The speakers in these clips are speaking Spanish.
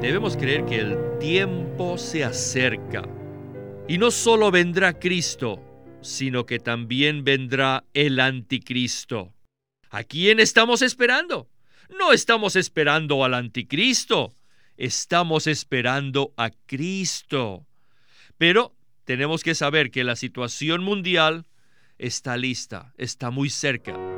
debemos creer que el tiempo se acerca. Y no solo vendrá Cristo, sino que también vendrá el anticristo. ¿A quién estamos esperando? No estamos esperando al anticristo, estamos esperando a Cristo. Pero tenemos que saber que la situación mundial está lista, está muy cerca.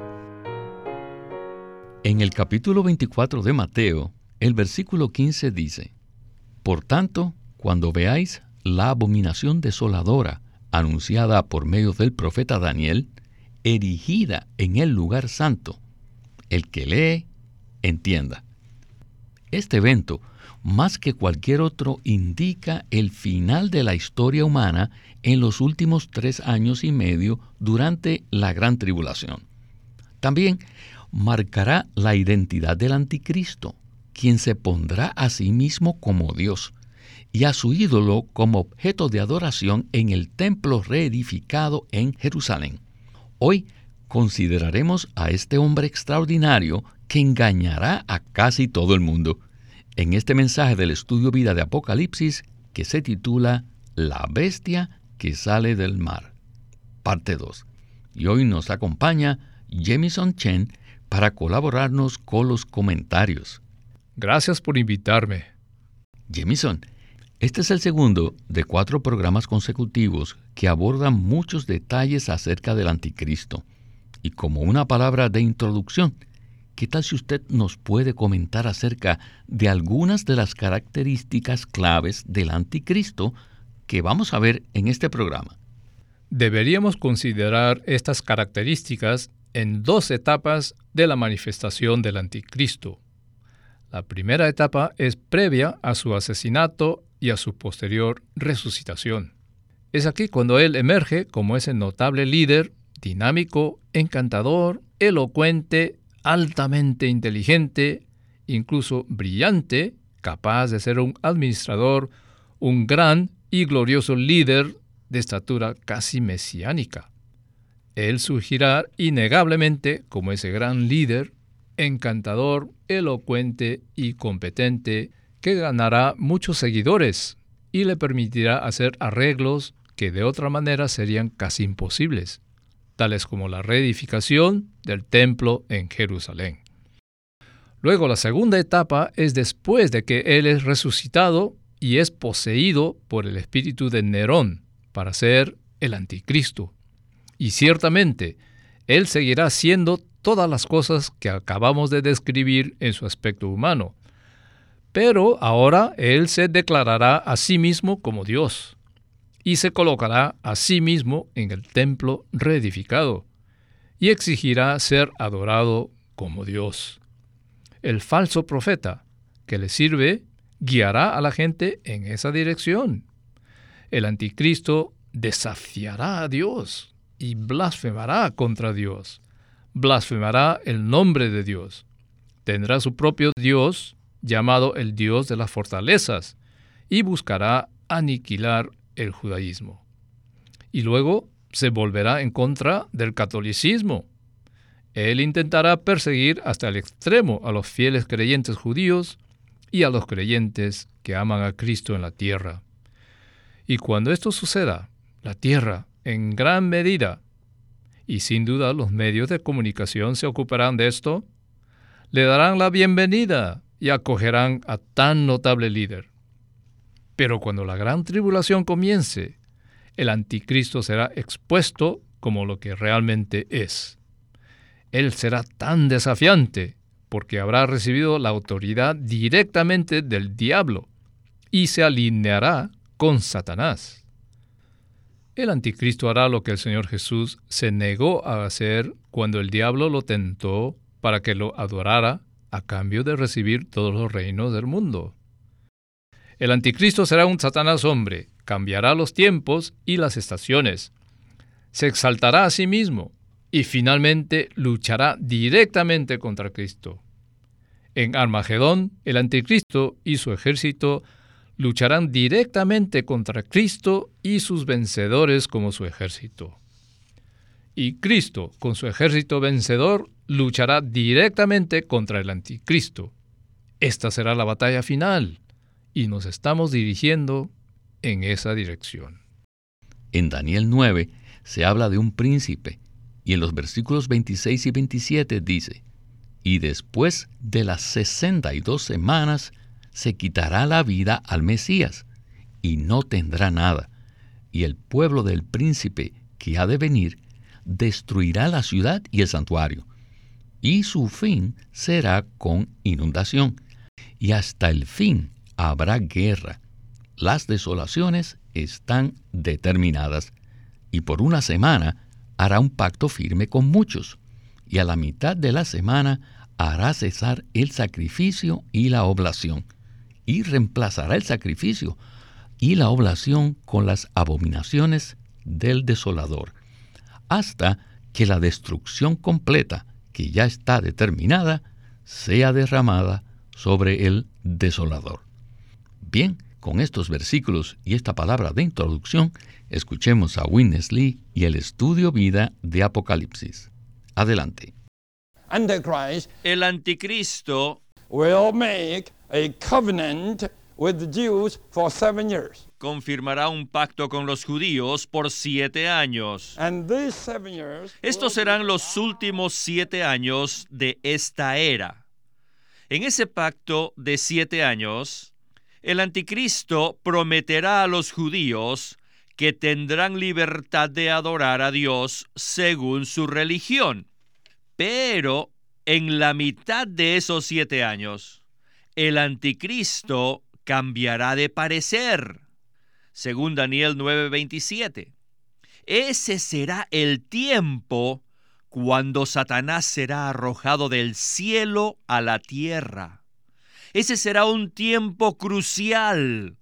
En el capítulo 24 de Mateo, el versículo 15 dice, Por tanto, cuando veáis la abominación desoladora anunciada por medio del profeta Daniel, erigida en el lugar santo. El que lee, entienda. Este evento, más que cualquier otro, indica el final de la historia humana en los últimos tres años y medio durante la gran tribulación. También marcará la identidad del anticristo, quien se pondrá a sí mismo como Dios y a su ídolo como objeto de adoración en el templo reedificado en Jerusalén. Hoy consideraremos a este hombre extraordinario que engañará a casi todo el mundo en este mensaje del estudio vida de Apocalipsis que se titula La bestia que sale del mar, parte 2. Y hoy nos acompaña Jamison Chen para colaborarnos con los comentarios. Gracias por invitarme. Jamison, este es el segundo de cuatro programas consecutivos que abordan muchos detalles acerca del anticristo. Y como una palabra de introducción, ¿qué tal si usted nos puede comentar acerca de algunas de las características claves del anticristo que vamos a ver en este programa? Deberíamos considerar estas características en dos etapas de la manifestación del anticristo. La primera etapa es previa a su asesinato y a su posterior resucitación. Es aquí cuando él emerge como ese notable líder, dinámico, encantador, elocuente, altamente inteligente, incluso brillante, capaz de ser un administrador, un gran y glorioso líder de estatura casi mesiánica. Él surgirá innegablemente como ese gran líder, encantador, elocuente y competente, que ganará muchos seguidores y le permitirá hacer arreglos que de otra manera serían casi imposibles, tales como la reedificación del templo en Jerusalén. Luego la segunda etapa es después de que Él es resucitado y es poseído por el espíritu de Nerón para ser el anticristo. Y ciertamente, Él seguirá siendo todas las cosas que acabamos de describir en su aspecto humano, pero ahora Él se declarará a sí mismo como Dios y se colocará a sí mismo en el templo reedificado y exigirá ser adorado como Dios. El falso profeta que le sirve guiará a la gente en esa dirección. El anticristo desafiará a Dios y blasfemará contra Dios. Blasfemará el nombre de Dios. Tendrá su propio Dios llamado el Dios de las fortalezas, y buscará aniquilar el judaísmo. Y luego se volverá en contra del catolicismo. Él intentará perseguir hasta el extremo a los fieles creyentes judíos y a los creyentes que aman a Cristo en la tierra. Y cuando esto suceda, la tierra, en gran medida, y sin duda los medios de comunicación se ocuparán de esto, le darán la bienvenida y acogerán a tan notable líder. Pero cuando la gran tribulación comience, el anticristo será expuesto como lo que realmente es. Él será tan desafiante porque habrá recibido la autoridad directamente del diablo y se alineará con Satanás. El anticristo hará lo que el Señor Jesús se negó a hacer cuando el diablo lo tentó para que lo adorara a cambio de recibir todos los reinos del mundo. El anticristo será un Satanás hombre, cambiará los tiempos y las estaciones, se exaltará a sí mismo y finalmente luchará directamente contra Cristo. En Armagedón, el anticristo y su ejército lucharán directamente contra Cristo y sus vencedores como su ejército. Y Cristo, con su ejército vencedor, luchará directamente contra el anticristo. Esta será la batalla final, y nos estamos dirigiendo en esa dirección. En Daniel 9 se habla de un príncipe, y en los versículos 26 y 27 dice, y después de las sesenta y dos semanas se quitará la vida al Mesías, y no tendrá nada, y el pueblo del príncipe que ha de venir destruirá la ciudad y el santuario, y su fin será con inundación, y hasta el fin habrá guerra. Las desolaciones están determinadas, y por una semana hará un pacto firme con muchos, y a la mitad de la semana hará cesar el sacrificio y la oblación, y reemplazará el sacrificio y la oblación con las abominaciones del desolador, hasta que la destrucción completa, que ya está determinada, sea derramada sobre el desolador. Bien, con estos versículos y esta palabra de introducción, escuchemos a Witness Lee y el estudio vida de Apocalipsis. Adelante. El anticristo will make a covenant with the Jews for seven years. confirmará un pacto con los judíos por siete años. And these seven years Estos serán los últimos siete años de esta era. En ese pacto de siete años, el anticristo prometerá a los judíos que tendrán libertad de adorar a Dios según su religión. Pero en la mitad de esos siete años, el anticristo cambiará de parecer, según Daniel 9:27. Ese será el tiempo cuando Satanás será arrojado del cielo a la tierra. Ese será un tiempo crucial,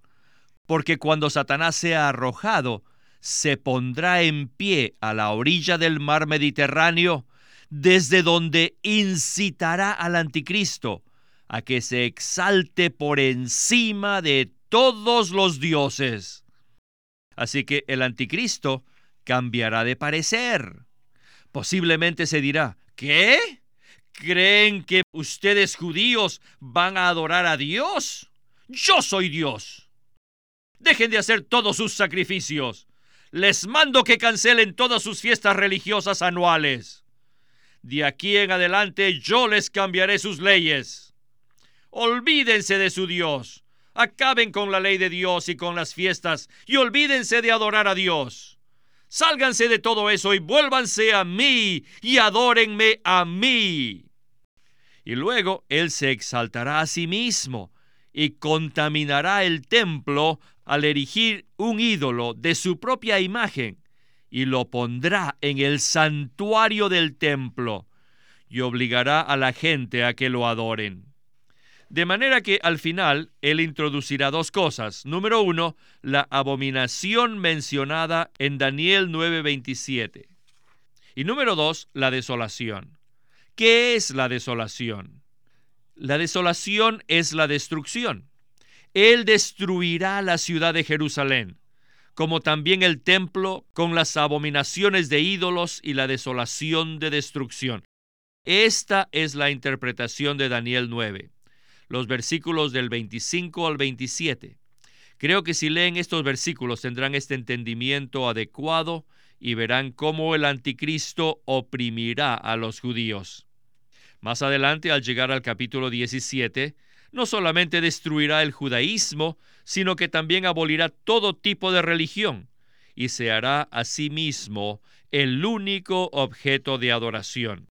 porque cuando Satanás sea arrojado, se pondrá en pie a la orilla del mar Mediterráneo, desde donde incitará al anticristo a que se exalte por encima de todos los dioses. Así que el anticristo cambiará de parecer. Posiblemente se dirá, ¿qué? ¿Creen que ustedes judíos van a adorar a Dios? Yo soy Dios. Dejen de hacer todos sus sacrificios. Les mando que cancelen todas sus fiestas religiosas anuales. De aquí en adelante yo les cambiaré sus leyes. Olvídense de su Dios. Acaben con la ley de Dios y con las fiestas y olvídense de adorar a Dios. Sálganse de todo eso y vuélvanse a mí y adórenme a mí. Y luego Él se exaltará a sí mismo y contaminará el templo al erigir un ídolo de su propia imagen y lo pondrá en el santuario del templo y obligará a la gente a que lo adoren. De manera que al final él introducirá dos cosas. Número uno, la abominación mencionada en Daniel 9:27. Y número dos, la desolación. ¿Qué es la desolación? La desolación es la destrucción. Él destruirá la ciudad de Jerusalén, como también el templo con las abominaciones de ídolos y la desolación de destrucción. Esta es la interpretación de Daniel 9 los versículos del 25 al 27. Creo que si leen estos versículos tendrán este entendimiento adecuado y verán cómo el anticristo oprimirá a los judíos. Más adelante, al llegar al capítulo 17, no solamente destruirá el judaísmo, sino que también abolirá todo tipo de religión y se hará a sí mismo el único objeto de adoración.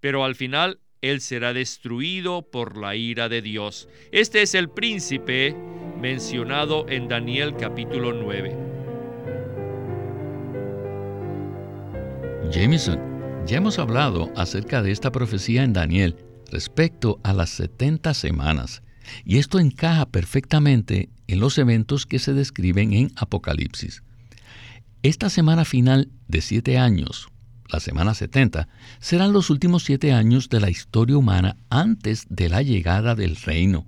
Pero al final él será destruido por la ira de Dios. Este es el príncipe mencionado en Daniel capítulo 9. Jameson, ya hemos hablado acerca de esta profecía en Daniel, respecto a las 70 semanas, y esto encaja perfectamente en los eventos que se describen en Apocalipsis. Esta semana final de siete años, la semana 70, serán los últimos siete años de la historia humana antes de la llegada del reino.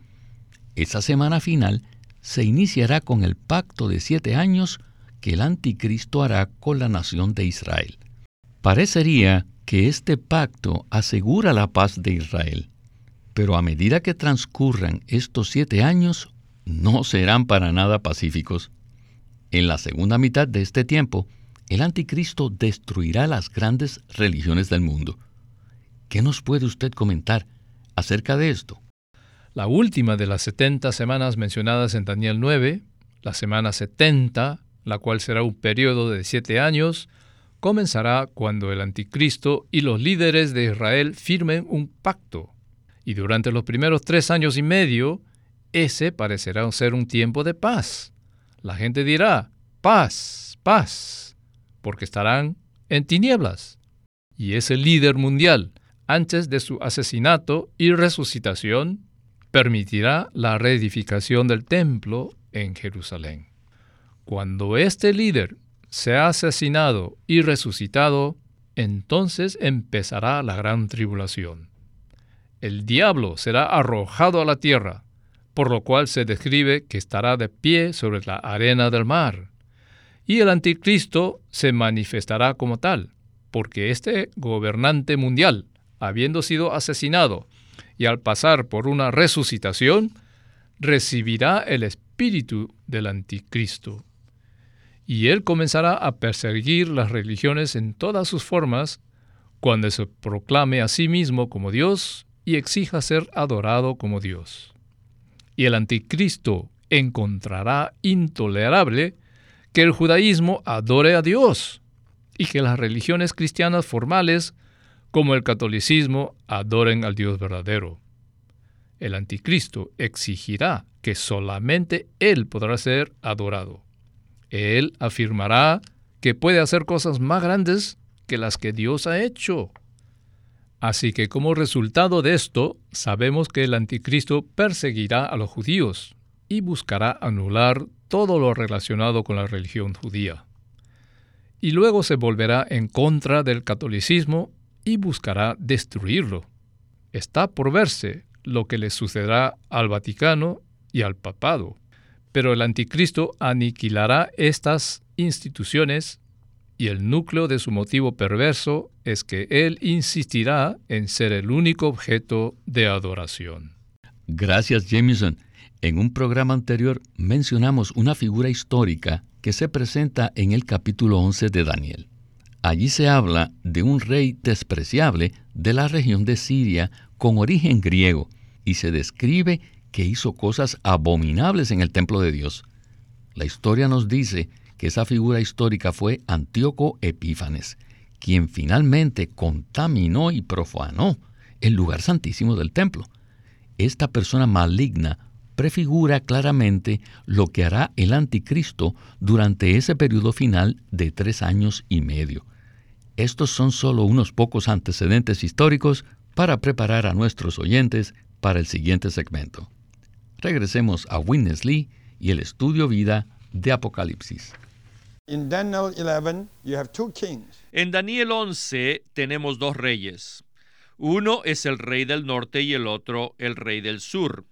Esa semana final se iniciará con el pacto de siete años que el anticristo hará con la nación de Israel. Parecería que este pacto asegura la paz de Israel, pero a medida que transcurran estos siete años, no serán para nada pacíficos. En la segunda mitad de este tiempo, el anticristo destruirá las grandes religiones del mundo. ¿Qué nos puede usted comentar acerca de esto? La última de las 70 semanas mencionadas en Daniel 9, la semana 70, la cual será un periodo de siete años, comenzará cuando el anticristo y los líderes de Israel firmen un pacto. Y durante los primeros tres años y medio, ese parecerá ser un tiempo de paz. La gente dirá, paz, paz, porque estarán en tinieblas. Y ese líder mundial, antes de su asesinato y resucitación, permitirá la reedificación del templo en Jerusalén. Cuando este líder sea asesinado y resucitado, entonces empezará la gran tribulación. El diablo será arrojado a la tierra, por lo cual se describe que estará de pie sobre la arena del mar. Y el anticristo se manifestará como tal, porque este gobernante mundial, habiendo sido asesinado y al pasar por una resucitación, recibirá el espíritu del anticristo y él comenzará a perseguir las religiones en todas sus formas cuando se proclame a sí mismo como Dios y exija ser adorado como Dios. Y el anticristo encontrará intolerable que el judaísmo adore a Dios y que las religiones cristianas formales como el catolicismo adoren al Dios verdadero. El anticristo exigirá que solamente Él podrá ser adorado. Él afirmará que puede hacer cosas más grandes que las que Dios ha hecho. Así que como resultado de esto, sabemos que el anticristo perseguirá a los judíos y buscará anular todo lo relacionado con la religión judía. Y luego se volverá en contra del catolicismo y buscará destruirlo. Está por verse lo que le sucederá al Vaticano y al papado. Pero el anticristo aniquilará estas instituciones y el núcleo de su motivo perverso es que él insistirá en ser el único objeto de adoración. Gracias, Jameson. En un programa anterior mencionamos una figura histórica que se presenta en el capítulo 11 de Daniel. Allí se habla de un rey despreciable de la región de Siria con origen griego y se describe que hizo cosas abominables en el templo de Dios. La historia nos dice que esa figura histórica fue Antíoco Epífanes, quien finalmente contaminó y profanó el lugar santísimo del templo. Esta persona maligna prefigura claramente lo que hará el anticristo durante ese periodo final de tres años y medio. Estos son solo unos pocos antecedentes históricos para preparar a nuestros oyentes para el siguiente segmento regresemos a Witness Lee y el estudio vida de Apocalipsis. En Daniel 11 tenemos dos reyes. Uno es el rey del norte y el otro el rey del sur.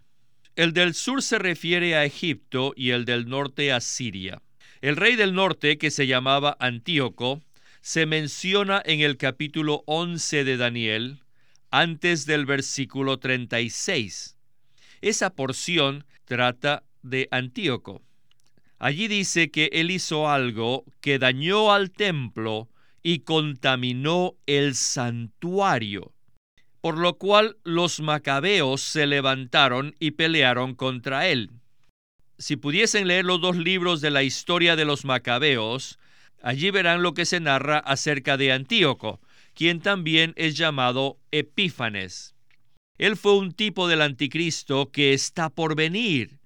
El del sur se refiere a Egipto y el del norte a Siria. El rey del norte, que se llamaba Antíoco, se menciona en el capítulo 11 de Daniel, antes del versículo 36. Esa porción trata de Antíoco. Allí dice que él hizo algo que dañó al templo y contaminó el santuario, por lo cual los macabeos se levantaron y pelearon contra él. Si pudiesen leer los dos libros de la historia de los macabeos, allí verán lo que se narra acerca de Antíoco, quien también es llamado Epífanes. Él fue un tipo del anticristo que está por venir.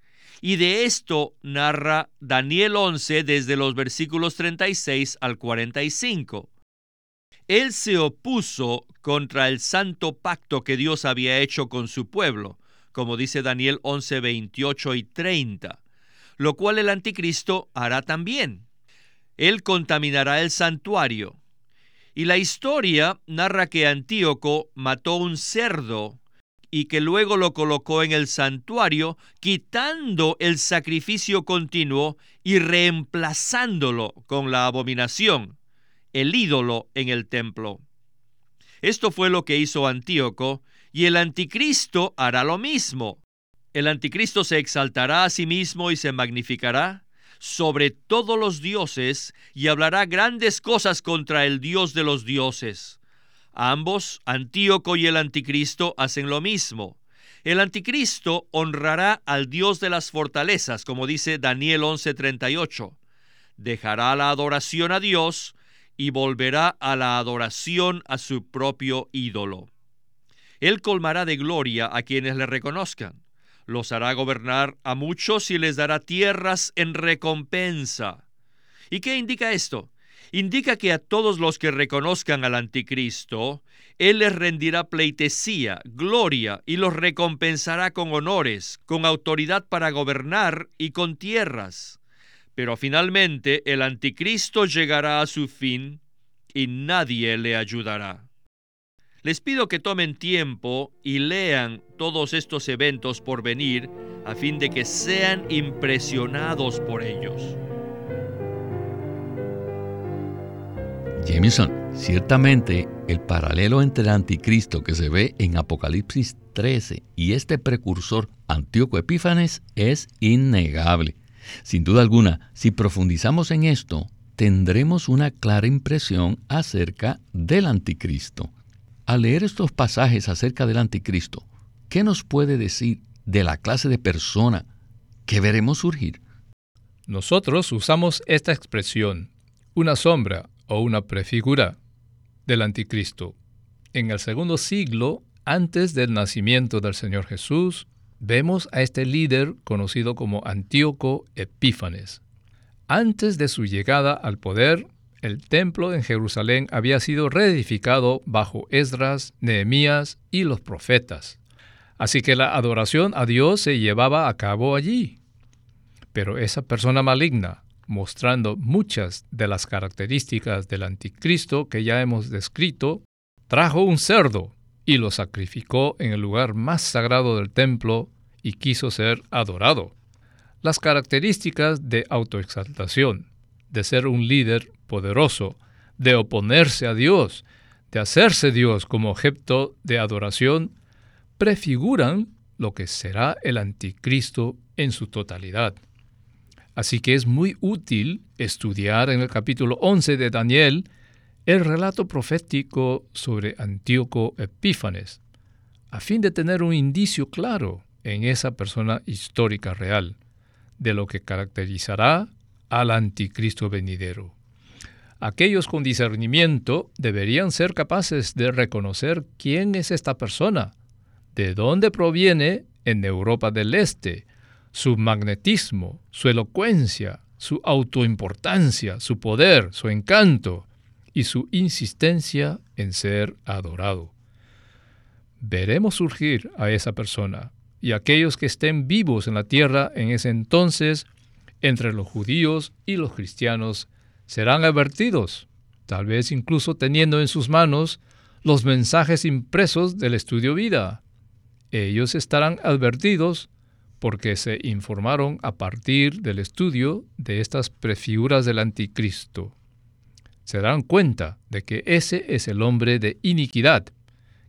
Y de esto narra Daniel 11 desde los versículos 36 al 45. Él se opuso contra el santo pacto que Dios había hecho con su pueblo, como dice Daniel 11, 28 y 30, lo cual el anticristo hará también. Él contaminará el santuario. Y la historia narra que Antíoco mató un cerdo y que luego lo colocó en el santuario, quitando el sacrificio continuo y reemplazándolo con la abominación, el ídolo en el templo. Esto fue lo que hizo Antíoco, y el anticristo hará lo mismo. El anticristo se exaltará a sí mismo y se magnificará sobre todos los dioses y hablará grandes cosas contra el Dios de los dioses. Ambos, Antíoco y el anticristo, hacen lo mismo. El anticristo honrará al Dios de las fortalezas, como dice Daniel 11:38. Dejará la adoración a Dios y volverá a la adoración a su propio ídolo. Él colmará de gloria a quienes le reconozcan. Los hará gobernar a muchos y les dará tierras en recompensa. ¿Y qué indica esto? Indica que a todos los que reconozcan al anticristo, Él les rendirá pleitesía, gloria y los recompensará con honores, con autoridad para gobernar y con tierras. Pero finalmente el anticristo llegará a su fin y nadie le ayudará. Les pido que tomen tiempo y lean todos estos eventos por venir a fin de que sean impresionados por ellos. Jameson, ciertamente el paralelo entre el anticristo que se ve en Apocalipsis 13 y este precursor Antíoco Epífanes es innegable. Sin duda alguna, si profundizamos en esto, tendremos una clara impresión acerca del anticristo. Al leer estos pasajes acerca del anticristo, ¿qué nos puede decir de la clase de persona que veremos surgir? Nosotros usamos esta expresión, una sombra o una prefigura del anticristo. En el segundo siglo, antes del nacimiento del Señor Jesús, vemos a este líder conocido como Antíoco Epífanes. Antes de su llegada al poder, el templo en Jerusalén había sido reedificado bajo Esdras, Nehemías y los profetas. Así que la adoración a Dios se llevaba a cabo allí. Pero esa persona maligna, mostrando muchas de las características del anticristo que ya hemos descrito, trajo un cerdo y lo sacrificó en el lugar más sagrado del templo y quiso ser adorado. Las características de autoexaltación, de ser un líder poderoso, de oponerse a Dios, de hacerse Dios como objeto de adoración, prefiguran lo que será el anticristo en su totalidad. Así que es muy útil estudiar en el capítulo 11 de Daniel el relato profético sobre Antíoco Epífanes, a fin de tener un indicio claro en esa persona histórica real, de lo que caracterizará al anticristo venidero. Aquellos con discernimiento deberían ser capaces de reconocer quién es esta persona, de dónde proviene en Europa del Este, su magnetismo, su elocuencia, su autoimportancia, su poder, su encanto y su insistencia en ser adorado. Veremos surgir a esa persona y aquellos que estén vivos en la tierra en ese entonces, entre los judíos y los cristianos, serán advertidos, tal vez incluso teniendo en sus manos los mensajes impresos del estudio vida. Ellos estarán advertidos porque se informaron a partir del estudio de estas prefiguras del anticristo. Se darán cuenta de que ese es el hombre de iniquidad,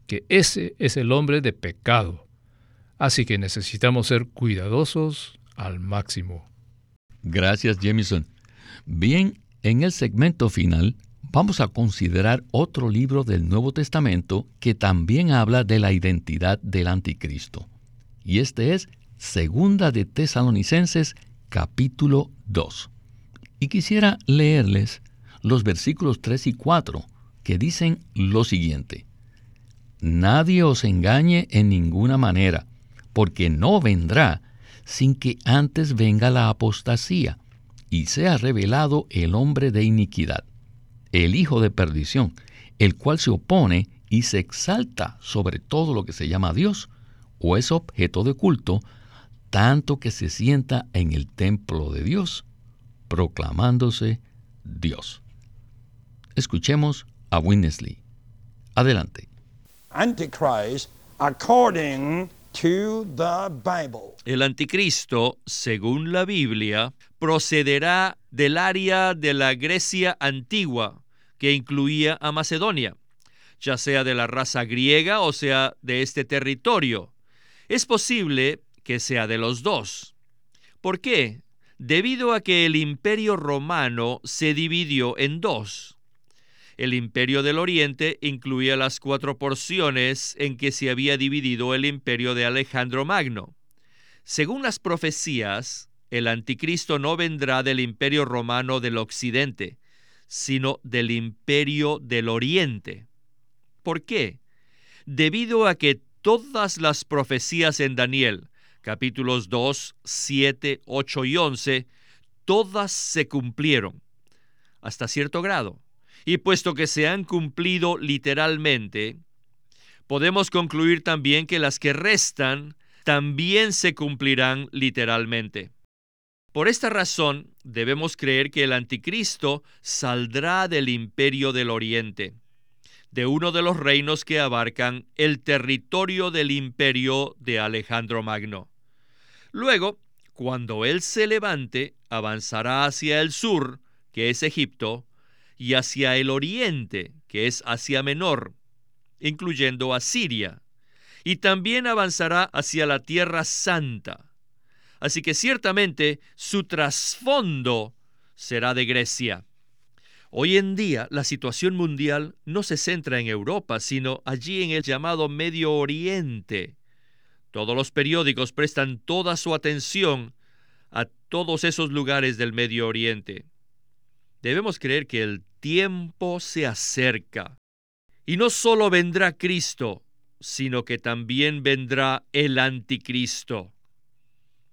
que ese es el hombre de pecado Así que necesitamos ser cuidadosos al máximo. Gracias, Jamison. Bien, en el segmento final vamos a considerar otro libro del Nuevo Testamento que también habla de la identidad del anticristo. Y este es Segunda de Tesalonicenses capítulo 2. Y quisiera leerles los versículos 3 y 4 que dicen lo siguiente. Nadie os engañe en ninguna manera porque no vendrá sin que antes venga la apostasía y sea revelado el hombre de iniquidad, el hijo de perdición, el cual se opone y se exalta sobre todo lo que se llama Dios o es objeto de culto, tanto que se sienta en el templo de Dios, proclamándose Dios. Escuchemos a Winnesley. Adelante. Antichrist according to the Bible. El anticristo, según la Biblia, procederá del área de la Grecia antigua, que incluía a Macedonia, ya sea de la raza griega o sea de este territorio. Es posible que sea de los dos. ¿Por qué? Debido a que el imperio romano se dividió en dos. El imperio del Oriente incluía las cuatro porciones en que se había dividido el imperio de Alejandro Magno. Según las profecías, el anticristo no vendrá del imperio romano del Occidente, sino del imperio del Oriente. ¿Por qué? Debido a que todas las profecías en Daniel, capítulos 2, 7, 8 y 11, todas se cumplieron hasta cierto grado. Y puesto que se han cumplido literalmente, podemos concluir también que las que restan también se cumplirán literalmente. Por esta razón, debemos creer que el anticristo saldrá del imperio del oriente, de uno de los reinos que abarcan el territorio del imperio de Alejandro Magno. Luego, cuando él se levante, avanzará hacia el sur, que es Egipto, y hacia el oriente, que es Asia Menor, incluyendo a Siria, y también avanzará hacia la Tierra Santa. Así que ciertamente su trasfondo será de Grecia. Hoy en día la situación mundial no se centra en Europa, sino allí en el llamado Medio Oriente. Todos los periódicos prestan toda su atención a todos esos lugares del Medio Oriente. Debemos creer que el tiempo se acerca. Y no solo vendrá Cristo, sino que también vendrá el anticristo.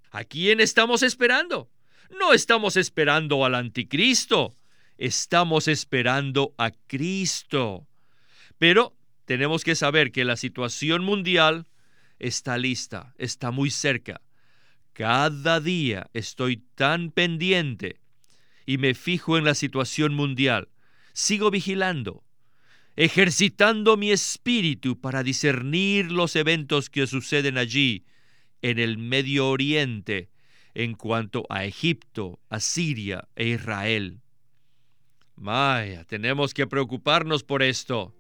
¿A quién estamos esperando? No estamos esperando al anticristo, estamos esperando a Cristo. Pero tenemos que saber que la situación mundial está lista, está muy cerca. Cada día estoy tan pendiente y me fijo en la situación mundial. Sigo vigilando, ejercitando mi espíritu para discernir los eventos que suceden allí, en el Medio Oriente, en cuanto a Egipto, a Siria e Israel. Maya, tenemos que preocuparnos por esto,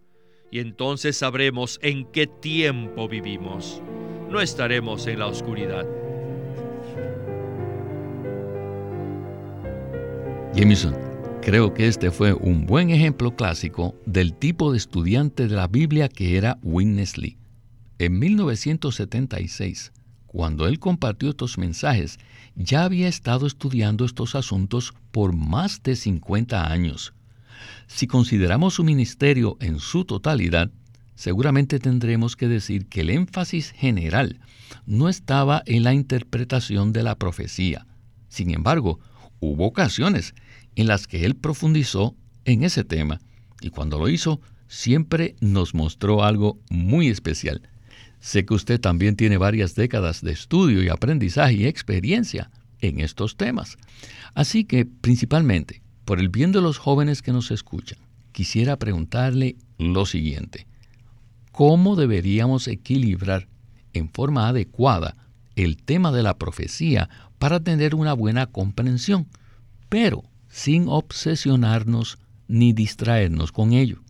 y entonces sabremos en qué tiempo vivimos. No estaremos en la oscuridad. Jameson, creo que este fue un buen ejemplo clásico del tipo de estudiante de la Biblia que era Witness Lee. En 1976, cuando él compartió estos mensajes, ya había estado estudiando estos asuntos por más de 50 años. Si consideramos su ministerio en su totalidad, seguramente tendremos que decir que el énfasis general no estaba en la interpretación de la profecía. Sin embargo, hubo ocasiones en las que él profundizó en ese tema y cuando lo hizo siempre nos mostró algo muy especial. Sé que usted también tiene varias décadas de estudio y aprendizaje y experiencia en estos temas. Así que, principalmente, por el bien de los jóvenes que nos escuchan, quisiera preguntarle lo siguiente. ¿Cómo deberíamos equilibrar en forma adecuada el tema de la profecía para tener una buena comprensión, pero sin obsesionarnos ni distraernos con ello.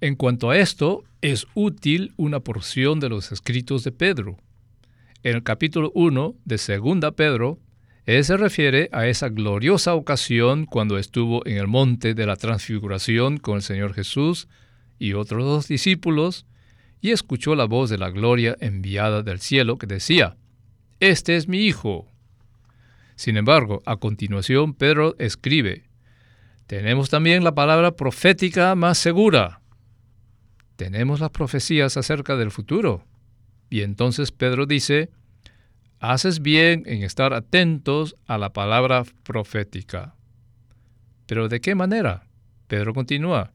En cuanto a esto, es útil una porción de los escritos de Pedro. En el capítulo 1 de Segunda Pedro, él se refiere a esa gloriosa ocasión cuando estuvo en el monte de la transfiguración con el Señor Jesús y otros dos discípulos, y escuchó la voz de la gloria enviada del cielo que decía, Este es mi Hijo, sin embargo, a continuación Pedro escribe, tenemos también la palabra profética más segura. Tenemos las profecías acerca del futuro. Y entonces Pedro dice, haces bien en estar atentos a la palabra profética. Pero ¿de qué manera? Pedro continúa,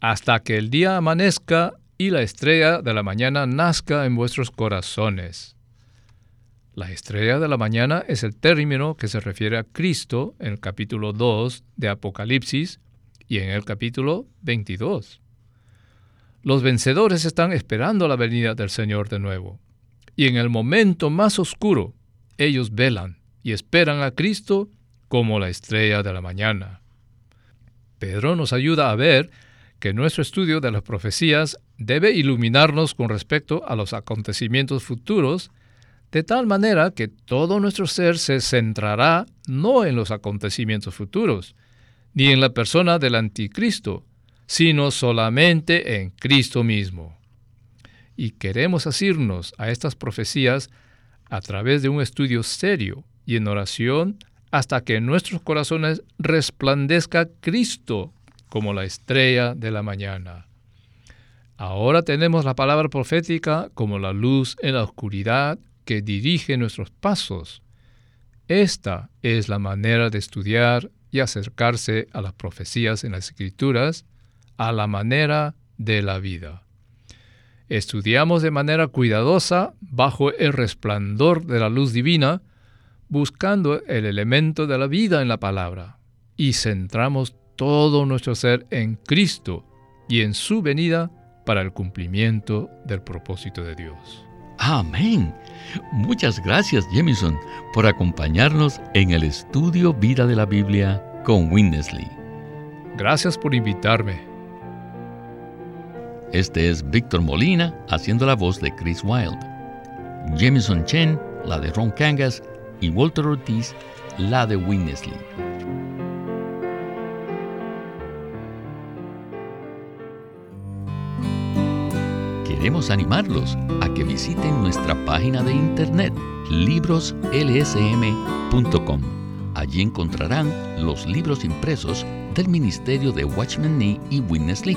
hasta que el día amanezca y la estrella de la mañana nazca en vuestros corazones. La estrella de la mañana es el término que se refiere a Cristo en el capítulo 2 de Apocalipsis y en el capítulo 22. Los vencedores están esperando la venida del Señor de nuevo. Y en el momento más oscuro, ellos velan y esperan a Cristo como la estrella de la mañana. Pedro nos ayuda a ver que nuestro estudio de las profecías debe iluminarnos con respecto a los acontecimientos futuros, de tal manera que todo nuestro ser se centrará no en los acontecimientos futuros, ni en la persona del anticristo, sino solamente en Cristo mismo. Y queremos asirnos a estas profecías a través de un estudio serio y en oración hasta que en nuestros corazones resplandezca Cristo como la estrella de la mañana. Ahora tenemos la palabra profética como la luz en la oscuridad que dirige nuestros pasos. Esta es la manera de estudiar y acercarse a las profecías en las escrituras a la manera de la vida. Estudiamos de manera cuidadosa bajo el resplandor de la luz divina, buscando el elemento de la vida en la palabra, y centramos todo nuestro ser en Cristo y en su venida para el cumplimiento del propósito de Dios. Amén. Muchas gracias, Jemison, por acompañarnos en el estudio Vida de la Biblia con Winnesley. Gracias por invitarme. Este es Víctor Molina haciendo la voz de Chris Wilde. Jemison Chen, la de Ron Kangas, y Walter Ortiz, la de Winnesley. queremos animarlos a que visiten nuestra página de internet libroslsm.com. Allí encontrarán los libros impresos del Ministerio de Watchman Nee y Witness Lee,